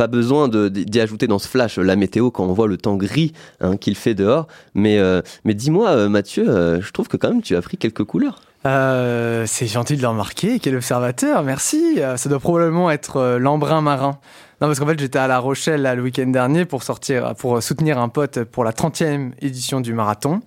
pas besoin d'y ajouter dans ce flash la météo quand on voit le temps gris hein, qu'il fait dehors. Mais, euh, mais dis-moi, euh, Mathieu, euh, je trouve que quand même tu as pris quelques couleurs. Euh, c'est gentil de le remarquer, quel observateur, merci. Euh, ça doit probablement être euh, l'embrun marin. Non, parce qu'en fait, j'étais à La Rochelle le week-end dernier pour sortir, pour soutenir un pote pour la 30e édition du marathon.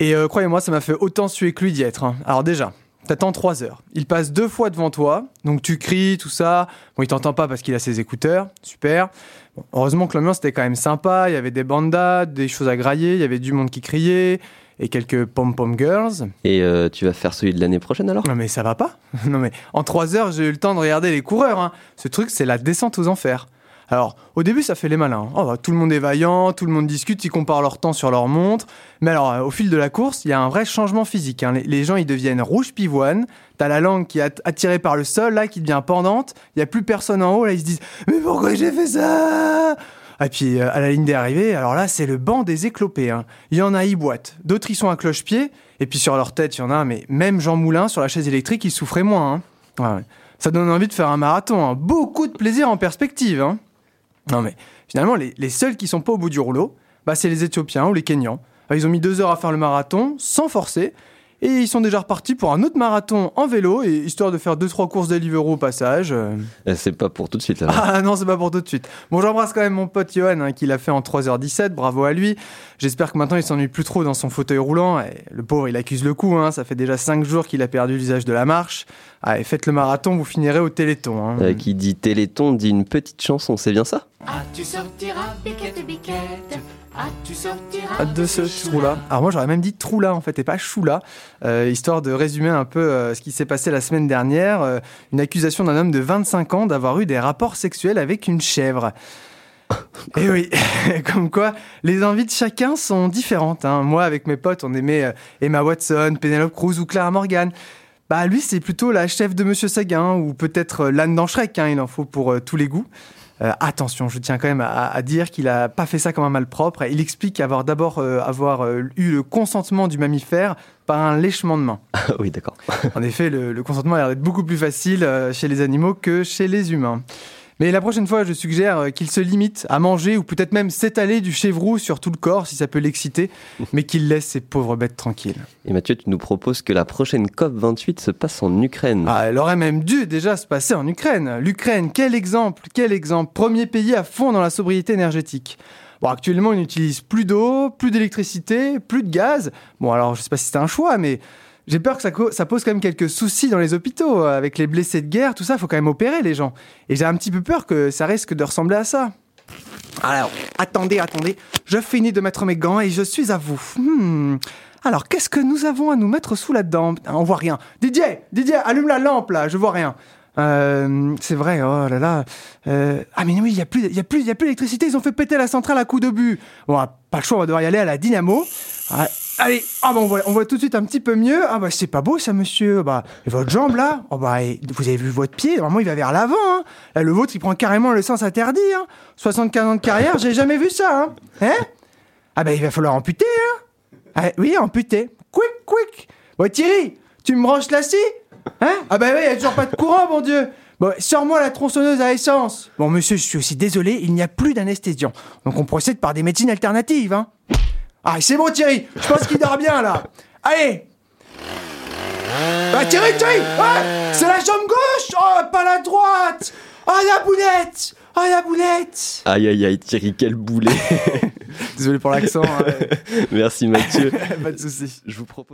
Et euh, croyez-moi, ça m'a fait autant suer que lui d'y être. hein. Alors déjà, t'attends 3 heures. Il passe deux fois devant toi, donc tu cries, tout ça. Bon, il t'entend pas parce qu'il a ses écouteurs, super. Bon, heureusement que l'ambiance était quand même sympa, il y avait des bandas, des choses à grailler, il y avait du monde qui criait, et quelques pom-pom girls. Et euh, tu vas faire celui de l'année prochaine alors? Non mais ça va pas. Non mais en trois heures j'ai eu le temps de regarder les coureurs. hein. Ce truc c'est la descente aux enfers. Alors au début ça fait les malins. hein. Oh, bah, tout le monde est vaillant, tout le monde discute, ils comparent leur temps sur leur montre. Mais alors euh, au fil de la course il y a un vrai changement physique. hein. Les, gens ils deviennent rouge pivoine. T'as la langue qui est at- attirée par le sol là qui devient pendante. Il y a plus personne en haut là ils se disent mais pourquoi j'ai fait ça? Et puis euh, à la ligne d'arrivée, alors là c'est le banc des éclopés. hein. Il y en a, ils boitent. D'autres ils sont à cloche-pied. Et puis sur leur tête, il y en a, mais même Jean Moulin sur la chaise électrique, il souffrait moins. Ça donne envie de faire un marathon. Beaucoup de plaisir en perspective. Non mais finalement, les, les seuls qui sont pas au bout du rouleau, bah, c'est les Éthiopiens ou les Kenyans. Ah, Ils ont mis deux heures à faire le marathon sans forcer. Et ils sont déjà repartis pour un autre marathon en vélo, et histoire de faire deux trois courses Deliveroo au passage. euh. Euh, C'est pas pour tout de suite alors. Ah non, c'est pas pour tout de suite. Bon, j'embrasse quand même mon pote Johan hein, qui l'a fait en 3h17, bravo à lui. J'espère que maintenant il s'ennuie plus trop dans son fauteuil roulant. Et le pauvre, il accuse le coup, hein. ça fait déjà 5 jours qu'il a perdu l'usage de la marche. Ah, et faites le marathon, vous finirez au téléthon. hein. Euh, qui dit Téléthon dit une petite chanson, c'est bien ça? Ah, tu sortiras, biquette, biquette. Ah, tu sortiras Ah, de ce trou-là. Alors moi j'aurais même dit trou-là en fait et pas chou-là, Euh, histoire de résumer un peu euh, ce qui s'est passé la semaine dernière. Euh, une accusation d'un homme de 25 ans d'avoir eu des rapports sexuels avec une chèvre. Et oui, comme quoi les envies de chacun sont différentes. hein. Moi avec mes potes on aimait euh, Emma Watson, Penelope Cruz ou Clara Morgan. Bah lui c'est plutôt la chef de Monsieur Seguin ou peut-être euh, l'âne dans Shrek, hein, il en faut pour euh, tous les goûts. Euh, attention, je tiens quand même à, à dire qu'il a pas fait ça comme un malpropre. Il explique avoir d'abord euh, avoir eu le consentement du mammifère par un léchement de main. Oui, d'accord. En effet, le, le consentement a l'air d'être beaucoup plus facile chez les animaux que chez les humains. Mais la prochaine fois, je suggère euh, qu'il se limite à manger ou peut-être même s'étaler du chevroux sur tout le corps si ça peut l'exciter, mais qu'il laisse ces pauvres bêtes tranquilles. Et Mathieu, tu nous proposes que la prochaine COP28 se passe en Ukraine. Ah, elle aurait même dû déjà se passer en Ukraine. L'Ukraine, quel exemple, quel exemple. Premier pays à fond dans la sobriété énergétique. Bon, actuellement, ils n'utilisent plus d'eau, plus d'électricité, plus de gaz. Bon, alors, je sais pas si c'est un choix, mais j'ai peur que ça, pose quand même quelques soucis dans les hôpitaux. Avec les blessés de guerre, tout ça, faut quand même opérer les gens. Et j'ai un petit peu peur que ça risque de ressembler à ça. Alors, attendez, attendez. Je finis de mettre mes gants et je suis à vous. Hmm. Alors, qu'est-ce que nous avons à nous mettre sous la dent? Putain, On voit rien. Didier, Didier, allume la lampe là, je vois rien. Euh, c'est vrai, oh là là. Euh, ah mais oui, il y a plus, d'électricité. Ils ont fait péter la centrale à coup de but. Bon, ah, pas le choix, on va devoir y aller à la dynamo. Ah, allez, ah on voit, tout de suite un petit peu mieux. Ah bah c'est pas beau ça, monsieur. Bah votre jambe là, oh bah vous avez vu votre pied? Normalement il va vers l'avant. Hein. Là, le vôtre il prend carrément le sens interdit. Hein. 75 ans de carrière, j'ai jamais vu ça. Hein. Hein? Ah bah il va falloir amputer. Hein. Ah, oui, amputer. Quick, quick. Bon Thierry, tu me branches la scie Hein? Ah bah oui, il y a toujours pas de courant, mon Dieu. Bon, sors-moi la tronçonneuse à essence. Bon, monsieur, je suis aussi désolé, il n'y a plus d'anesthésiant. Donc on procède par des médecines alternatives, hein. Ah, c'est bon, Thierry. Je pense qu'il dort bien, là. Allez. Bah, Thierry, Thierry Ouais C'est la jambe gauche Oh, pas la droite Oh, la boulette Oh, la boulette Aïe aïe aïe, Thierry, quel boulet Désolé pour l'accent, hein, Merci Mathieu. pas de soucis. Je vous propose...